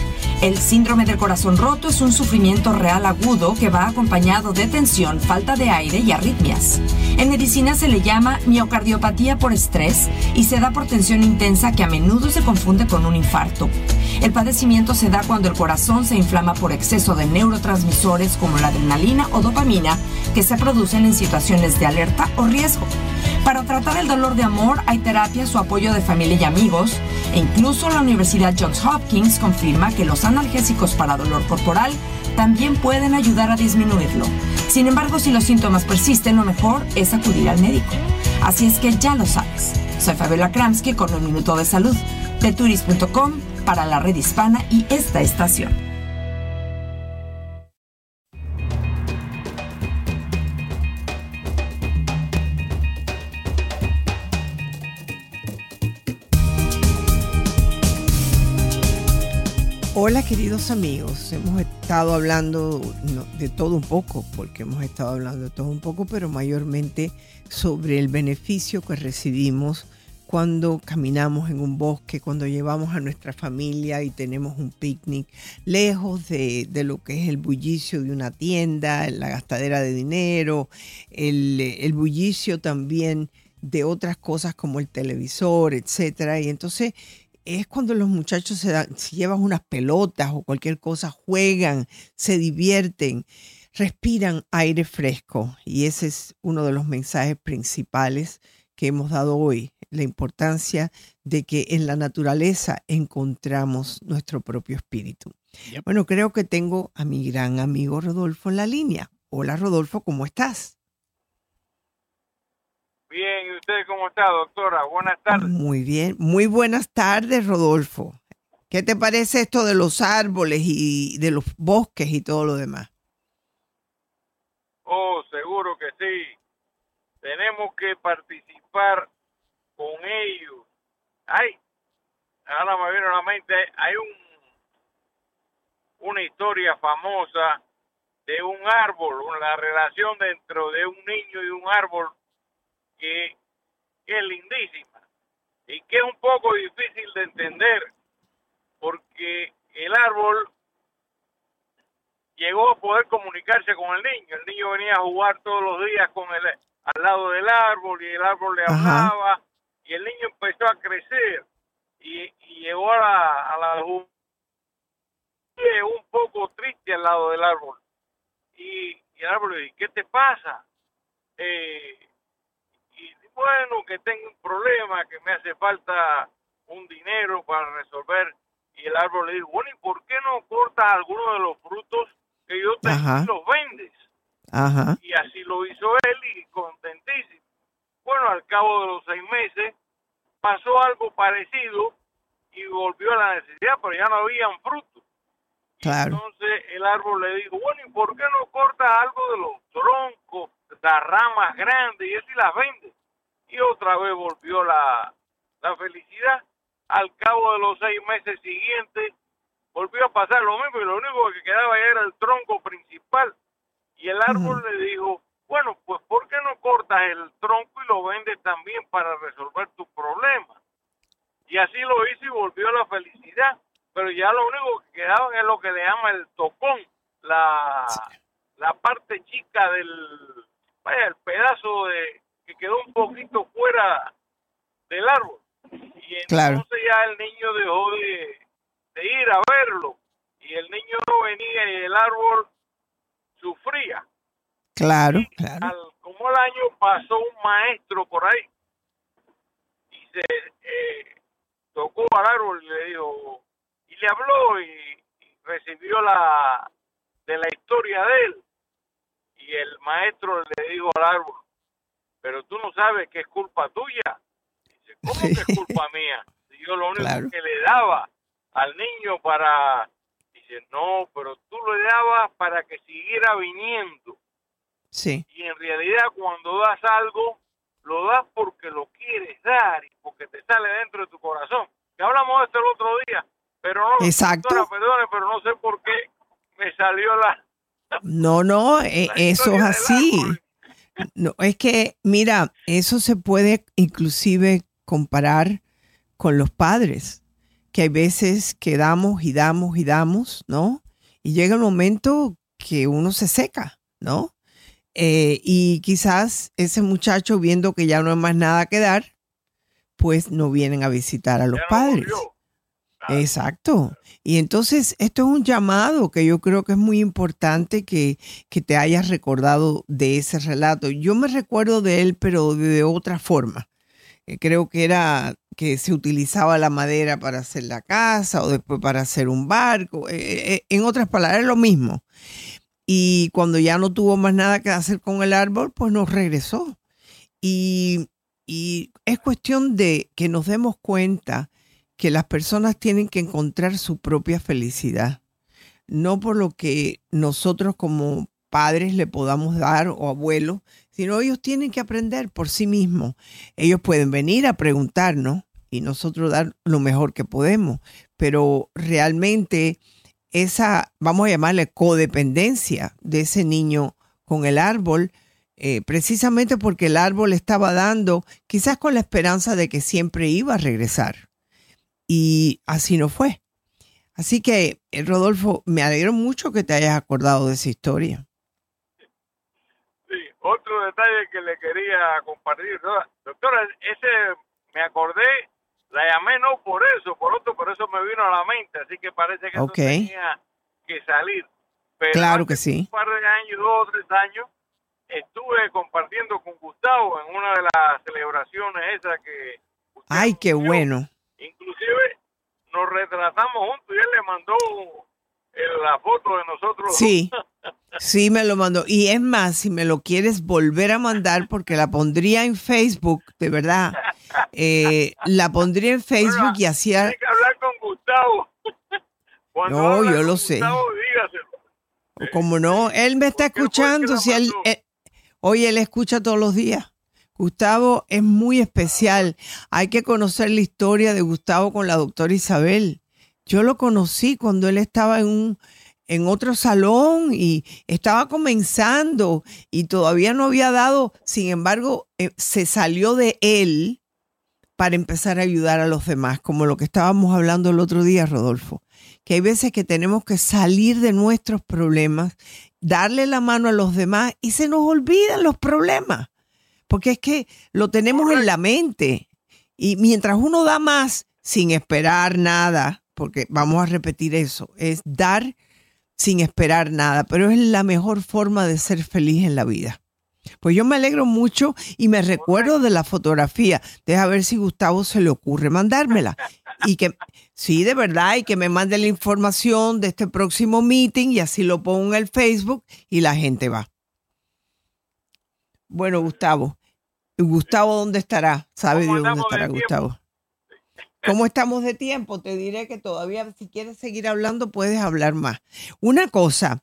El síndrome del corazón roto es un sufrimiento real agudo que va acompañado de tensión, falta de aire y arritmias. En medicina se le llama miocardiopatía por estrés y se da por tensión intensa que a menudo se confunde con un infarto. El padecimiento se da cuando el corazón se inflama por exceso de neurotransmisores como la adrenalina o dopamina que se producen en situaciones de alerta o riesgo. Para tratar el dolor de amor hay terapias o apoyo de familia y amigos e incluso la Universidad Johns Hopkins confirma que los analgésicos para dolor corporal también pueden ayudar a disminuirlo. Sin embargo, si los síntomas persisten, lo mejor es acudir al médico. Así es que ya lo sabes. Soy Fabiola Kramsky con un minuto de salud de turis.com para la red hispana y esta estación. Hola queridos amigos, hemos estado hablando de todo un poco, porque hemos estado hablando de todo un poco, pero mayormente sobre el beneficio que recibimos cuando caminamos en un bosque, cuando llevamos a nuestra familia y tenemos un picnic, lejos de, lo que es el bullicio de una tienda, la gastadera de dinero, el bullicio también de otras cosas como el televisor, etcétera. Y entonces es cuando los muchachos se, dan, si llevan unas pelotas o cualquier cosa, juegan, se divierten, respiran aire fresco. Y ese es uno de los mensajes principales que hemos dado hoy, la importancia de que en la naturaleza encontramos nuestro propio espíritu. Bueno, creo que tengo a mi gran amigo Rodolfo en la línea. Hola Rodolfo, ¿cómo estás? Bien, ¿y usted cómo está, doctora? Buenas tardes. Muy bien, muy buenas tardes, Rodolfo. ¿Qué te parece esto de los árboles y de los bosques y todo lo demás? Oh, seguro que sí. Tenemos que participar con ellos. Ay, ahora me viene a la mente, hay un una historia famosa de un árbol, la relación dentro de un niño y un árbol que, es lindísima y que es un poco difícil de entender porque el árbol llegó a poder comunicarse con el niño. El niño venía a jugar todos los días con el al lado del árbol y el árbol le hablaba Ajá. y el niño empezó a crecer y, y llegó a la, a la un poco triste al lado del árbol y, y el árbol le dice ¿qué te pasa? Eh, bueno que tengo un problema que me hace falta un dinero para resolver y el árbol le dijo bueno ¿y por qué no cortas algunos de los frutos que yo te y los vendes? Ajá. Y así lo hizo él y contentísimo. Bueno, al cabo de los seis meses pasó algo parecido y volvió a la necesidad, pero ya no habían frutos. Claro. Entonces el árbol le dijo, bueno, ¿y por qué no cortas algo de los troncos, las ramas grandes y así las vendes? Y otra vez volvió la, la felicidad. Al cabo de los seis meses siguientes volvió a pasar lo mismo y lo único que quedaba era el tronco principal y el árbol uh -huh. le dijo, bueno, pues ¿por qué no cortas el tronco y lo vendes también para resolver tu problema? Y así lo hizo y volvió a la felicidad. Pero ya lo único que quedaba es lo que le llama el tocón, la, sí. la parte chica del, vaya, el pedazo de que quedó un poquito fuera del árbol. Y entonces claro. ya el niño dejó de, de ir a verlo. Y el niño no venía y el árbol sufría. Claro, y claro. Al, como el año pasó un maestro por ahí y se eh, tocó al árbol y le dijo, y le habló y, y, recibió la de la historia de él. Y el maestro le dijo al árbol, pero tú no sabes que es culpa tuya. Dice, ¿cómo que es culpa mía? Si yo lo único claro. que le daba al niño para dice, no, pero tú lo dabas para que siguiera viniendo. Sí. Y en realidad cuando das algo, lo das porque lo quieres dar y porque te sale dentro de tu corazón. Que hablamos de esto el otro día, pero no, Exacto. perdone, pero no sé por qué me salió la... No, no, eh, eso es así. No, es que, mira, eso se puede inclusive comparar con los padres que hay veces que damos y damos y damos, ¿no? Y llega el momento que uno se seca, ¿no? Eh, y quizás ese muchacho viendo que ya no hay más nada que dar, pues no vienen a visitar a los padres. No Exacto. Y entonces esto es un llamado que yo creo que es muy importante que, que te hayas recordado de ese relato. Yo me recuerdo de él, pero de otra forma. Eh, creo que era que se utilizaba la madera para hacer la casa o después para hacer un barco. Eh, eh, en otras palabras, es lo mismo. Y cuando ya no tuvo más nada que hacer con el árbol, pues nos regresó. Y, y es cuestión de que nos demos cuenta que las personas tienen que encontrar su propia felicidad, no por lo que nosotros como padres le podamos dar o abuelos, sino ellos tienen que aprender por sí mismos. Ellos pueden venir a preguntarnos y nosotros dar lo mejor que podemos, pero realmente esa, vamos a llamarle codependencia de ese niño con el árbol, eh, precisamente porque el árbol estaba dando, quizás con la esperanza de que siempre iba a regresar. Y así no fue. Así que, eh, Rodolfo, me alegro mucho que te hayas acordado de esa historia. Sí, otro detalle que le quería compartir, doctora, ese me acordé, la llamé no por eso, por otro, por eso me vino a la mente, así que parece que eso tenía que salir. Pero Claro que sí. Un par de años, dos o tres años, estuve compartiendo con Gustavo en una de las celebraciones esas que Ay, qué bueno. Inclusive nos retratamos juntos y él le mandó eh, la foto de nosotros. Sí, [LAUGHS] sí me lo mandó. Y es más, si me lo quieres volver a mandar, porque la pondría en Facebook, de verdad, eh, la pondría en Facebook y hacía... Que hablar con Gustavo. [LAUGHS] Cuando No, yo lo sé. Gustavo, dígaselo. Como no, él me está escuchando. Si él, él- oye, él escucha todos los días. Gustavo es muy especial. Hay que conocer la historia de Gustavo con la doctora Isabel. Yo lo conocí cuando él estaba en un en otro salón y estaba comenzando y todavía no había dado, sin embargo, eh, se salió de él para empezar a ayudar a los demás, como lo que estábamos hablando el otro día, Rodolfo, que hay veces que tenemos que salir de nuestros problemas, darle la mano a los demás y se nos olvidan los problemas, porque es que lo tenemos en la mente y mientras uno da más sin esperar nada, porque vamos a repetir eso, es dar sin esperar nada, pero es la mejor forma de ser feliz en la vida. Pues yo me alegro mucho y me recuerdo de la fotografía. Deja ver si Gustavo se le ocurre mandármela. Y que, sí, de verdad, y que me mande la información de este próximo meeting y así lo pongo en el Facebook y la gente va. Bueno, Gustavo. Gustavo, ¿dónde estará? ¿Sabe Dios dónde estará Gustavo? ¿Cómo estamos de tiempo? Te diré que todavía, si quieres seguir hablando, puedes hablar más. Una cosa,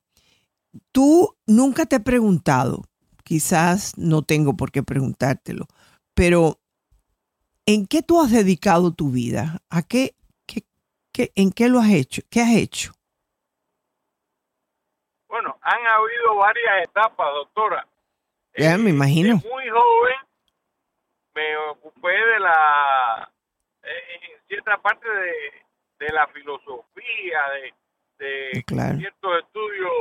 tú nunca te he preguntado, quizás no tengo por qué preguntártelo, pero ¿en qué tú has dedicado tu vida? ¿A qué, qué- qué- en qué lo has hecho? ¿Qué has hecho? Bueno, han habido varias etapas, doctora. Ya me imagino. Muy joven me ocupé de la, eh, en cierta parte de, de la filosofía, de, de Claro. ciertos estudios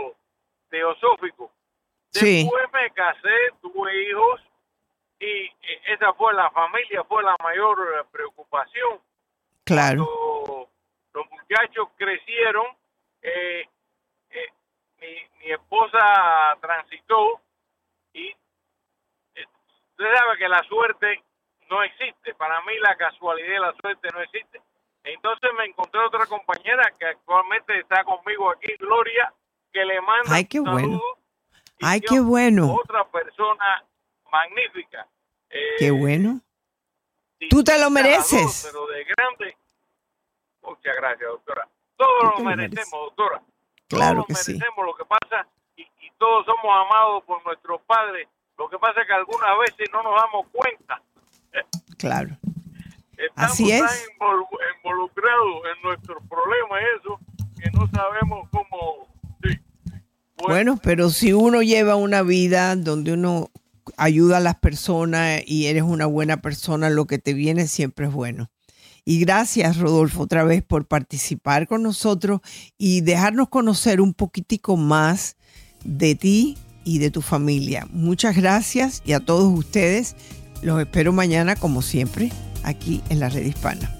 teosóficos. Sí. Después me casé, tuve hijos y eh, esa fue la familia, fue la mayor eh, preocupación. Claro. Cuando los muchachos crecieron, eh, eh, mi, mi esposa transitó y eh, usted sabe que la suerte no existe. Para mí la casualidad y la suerte no existe. Entonces me encontré otra compañera que actualmente está conmigo aquí, Gloria, que le manda Ay, qué bueno. Ay, qué bueno. Otra persona magnífica. Eh, Qué bueno. Tú te lo dos, mereces. pero de grande. Muchas gracias, doctora. Todos lo merecemos, doctora. Claro todos que sí. merecemos lo que pasa todos somos amados por nuestros padres. Lo que pasa es que algunas veces no nos damos cuenta. Claro. Estamos Así es. tan involu- involucrados en nuestros problemas, eso, que no sabemos cómo. Bueno, pero si uno lleva una vida donde uno ayuda a las personas y eres una buena persona, lo que te viene siempre es bueno. Y gracias, Rodolfo, otra vez por participar con nosotros y dejarnos conocer un poquitico más de ti y de tu familia. Muchas gracias y a todos ustedes los espero mañana, como siempre, aquí en la red hispana.